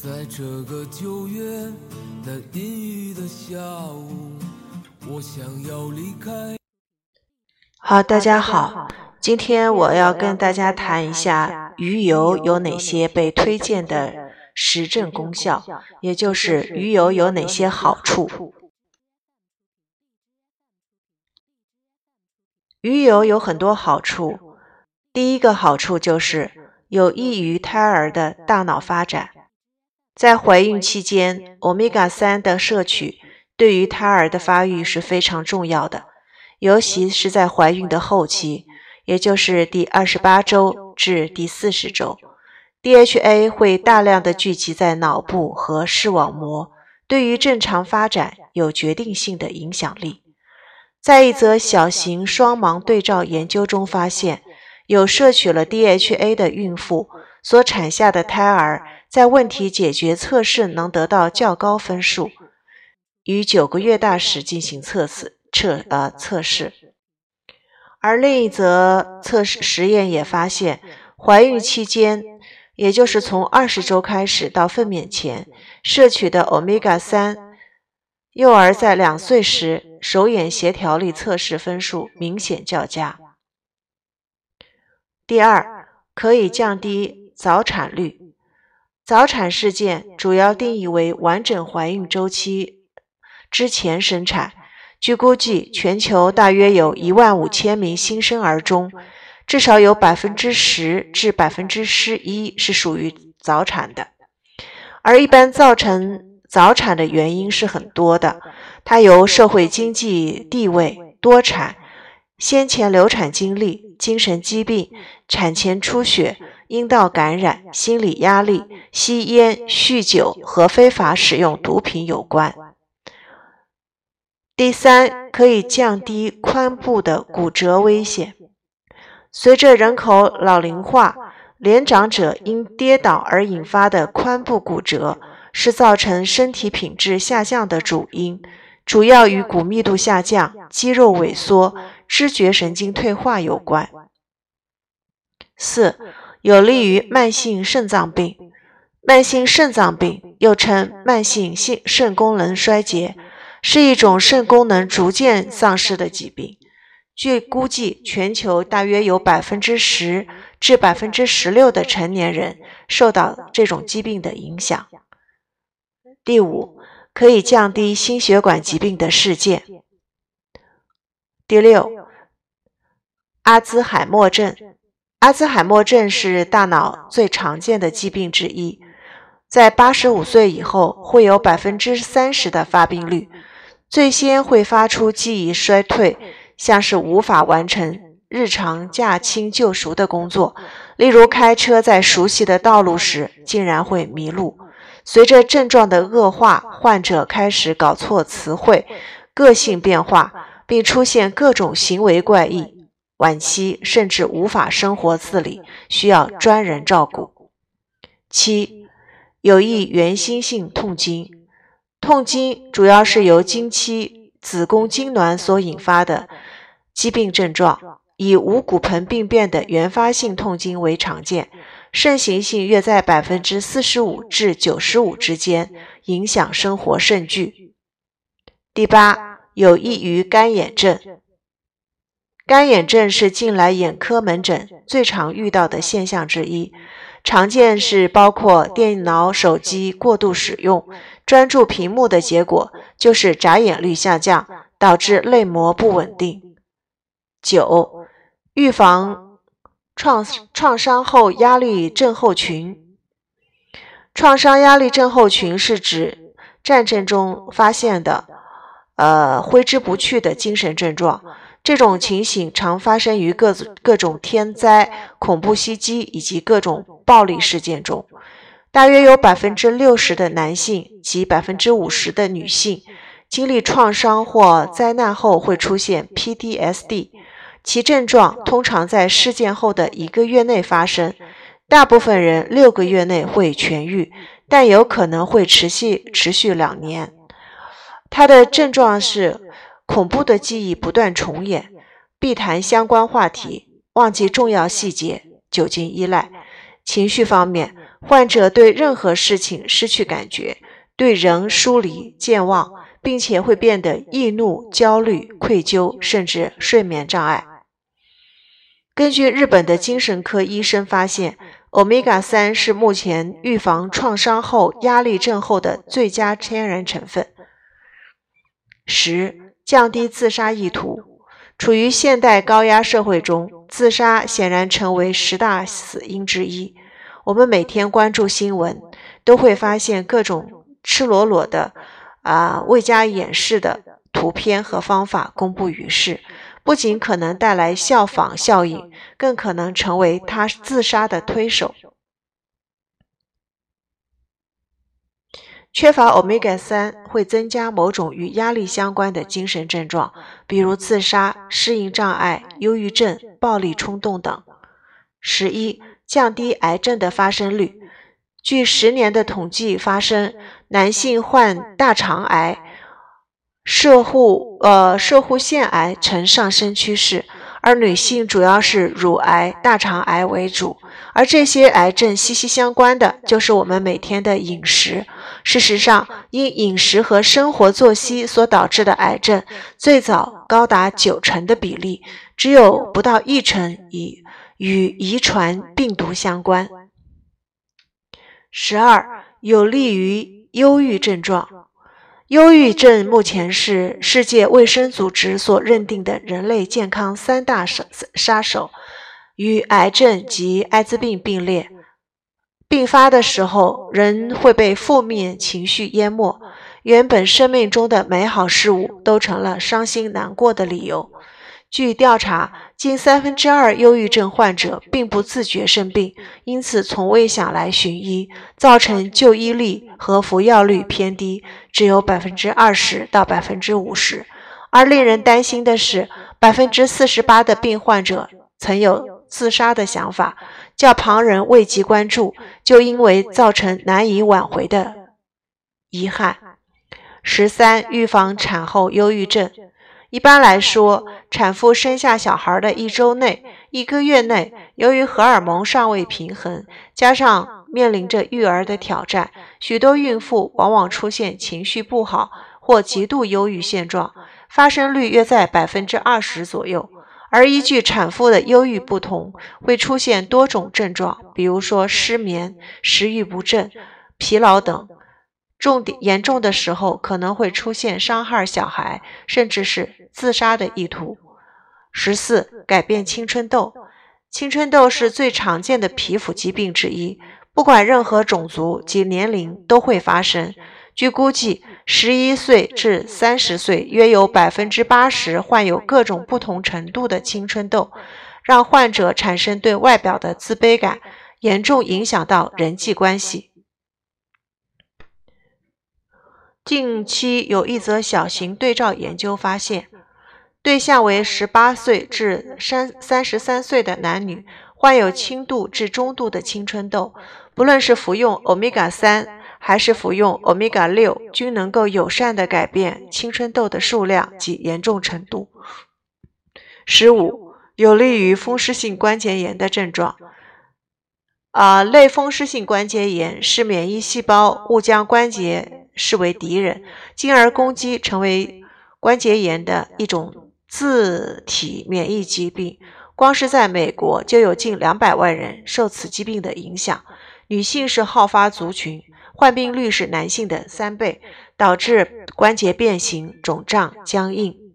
在这个九月的阴雨的下午，我想要离开。好，大家好，今天我要跟大家谈一下鱼油有哪些被推荐的实证功效，也就是鱼油有哪些好处。鱼油有很多好处，第一个好处就是有益于胎儿的大脑发展。在怀孕期间，欧米伽三的摄取对于胎儿的发育是非常重要的，尤其是在怀孕的后期，也就是第二十八周至第四十周，DHA 会大量的聚集在脑部和视网膜，对于正常发展有决定性的影响力。在一则小型双盲对照研究中发现，有摄取了 DHA 的孕妇所产下的胎儿。在问题解决测试能得到较高分数，于九个月大时进行测试测呃测试，而另一则测试实验也发现，怀孕期间，也就是从二十周开始到分娩前摄取的欧米伽三，幼儿在两岁时手眼协调力测试分数明显较佳。第二，可以降低早产率。早产事件主要定义为完整怀孕周期之前生产。据估计，全球大约有一万五千名新生儿中，至少有百分之十至百分之十一是属于早产的。而一般造成早产的原因是很多的，它由社会经济地位、多产、先前流产经历、精神疾病、产前出血。阴道感染、心理压力、吸烟、酗酒和非法使用毒品有关。第三，可以降低髋部的骨折危险。随着人口老龄化，年长者因跌倒而引发的髋部骨折是造成身体品质下降的主因，主要与骨密度下降、肌肉萎缩、知觉神经退化有关。四。有利于慢性肾脏病。慢性肾脏病又称慢性性肾功能衰竭，是一种肾功能逐渐丧失的疾病。据估计，全球大约有百分之十至百分之十六的成年人受到这种疾病的影响。第五，可以降低心血管疾病的事件。第六，阿兹海默症。阿兹海默症是大脑最常见的疾病之一，在八十五岁以后会有百分之三十的发病率，最先会发出记忆衰退，像是无法完成日常驾轻就熟的工作，例如开车在熟悉的道路时竟然会迷路。随着症状的恶化，患者开始搞错词汇，个性变化，并出现各种行为怪异。晚期甚至无法生活自理，需要专人照顾。七，有益原心性痛经。痛经主要是由经期子宫痉挛所引发的疾病症状，以无骨盆病变的原发性痛经为常见，盛行性约在百分之四十五至九十五之间，影响生活甚巨。第八，有益于干眼症。干眼症是近来眼科门诊最常遇到的现象之一，常见是包括电脑、手机过度使用、专注屏幕的结果，就是眨眼率下降，导致泪膜不稳定。九、预防创创伤后压力症候群。创伤压力症候群是指战争中发现的，呃，挥之不去的精神症状。这种情形常发生于各各种天灾、恐怖袭击以及各种暴力事件中。大约有百分之六十的男性及百分之五十的女性经历创伤或灾难后会出现 PTSD，其症状通常在事件后的一个月内发生。大部分人六个月内会痊愈，但有可能会持续持续两年。它的症状是。恐怖的记忆不断重演，必谈相关话题，忘记重要细节，酒精依赖。情绪方面，患者对任何事情失去感觉，对人疏离健忘，并且会变得易怒、焦虑、愧疚，甚至睡眠障碍。根据日本的精神科医生发现，欧米伽三是目前预防创伤后压力症候的最佳天然成分。十、降低自杀意图。处于现代高压社会中，自杀显然成为十大死因之一。我们每天关注新闻，都会发现各种赤裸裸的、啊未加掩饰的图片和方法公布于世，不仅可能带来效仿效应，更可能成为他自杀的推手。缺乏欧米伽三会增加某种与压力相关的精神症状，比如自杀、适应障碍、忧郁症、暴力冲动等。十一、降低癌症的发生率。据十年的统计发生，男性患大肠癌、射护呃射护腺癌呈上升趋势。而女性主要是乳癌、大肠癌为主，而这些癌症息息相关的就是我们每天的饮食。事实上，因饮食和生活作息所导致的癌症，最早高达九成的比例，只有不到一成与与遗传病毒相关。十二，有利于忧郁症状。忧郁症目前是世界卫生组织所认定的人类健康三大杀杀手，与癌症及艾滋病并列。病发的时候，人会被负面情绪淹没，原本生命中的美好事物都成了伤心难过的理由。据调查，近三分之二忧郁症患者并不自觉生病，因此从未想来寻医，造成就医率和服药率偏低，只有百分之二十到百分之五十。而令人担心的是，百分之四十八的病患者曾有自杀的想法，叫旁人未及关注，就因为造成难以挽回的遗憾。十三，预防产后忧郁症。一般来说，产妇生下小孩的一周内、一个月内，由于荷尔蒙尚未平衡，加上面临着育儿的挑战，许多孕妇往往出现情绪不好或极度忧郁现状，发生率约在百分之二十左右。而依据产妇的忧郁不同，会出现多种症状，比如说失眠、食欲不振、疲劳等。重点严重的时候，可能会出现伤害小孩，甚至是自杀的意图。十四，改变青春痘。青春痘是最常见的皮肤疾病之一，不管任何种族及年龄都会发生。据估计，十一岁至三十岁约有百分之八十患有各种不同程度的青春痘，让患者产生对外表的自卑感，严重影响到人际关系。近期有一则小型对照研究发现，对象为十八岁至三三十三岁的男女，患有轻度至中度的青春痘，不论是服用欧米伽三还是服用欧米伽六，均能够友善的改变青春痘的数量及严重程度。十五，有利于风湿性关节炎的症状。啊，类风湿性关节炎是免疫细胞误将关节。视为敌人，进而攻击，成为关节炎的一种自体免疫疾病。光是在美国，就有近两百万人受此疾病的影响。女性是好发族群，患病率是男性的三倍，导致关节变形、肿胀、僵硬。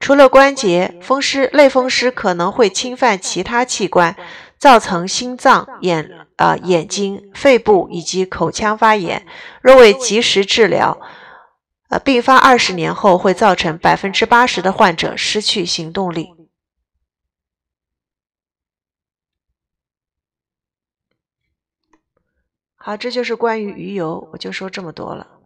除了关节，风湿类风湿可能会侵犯其他器官。造成心脏、眼、呃眼睛、肺部以及口腔发炎。若未及时治疗，呃，病发二十年后会造成百分之八十的患者失去行动力。好，这就是关于鱼油，我就说这么多了。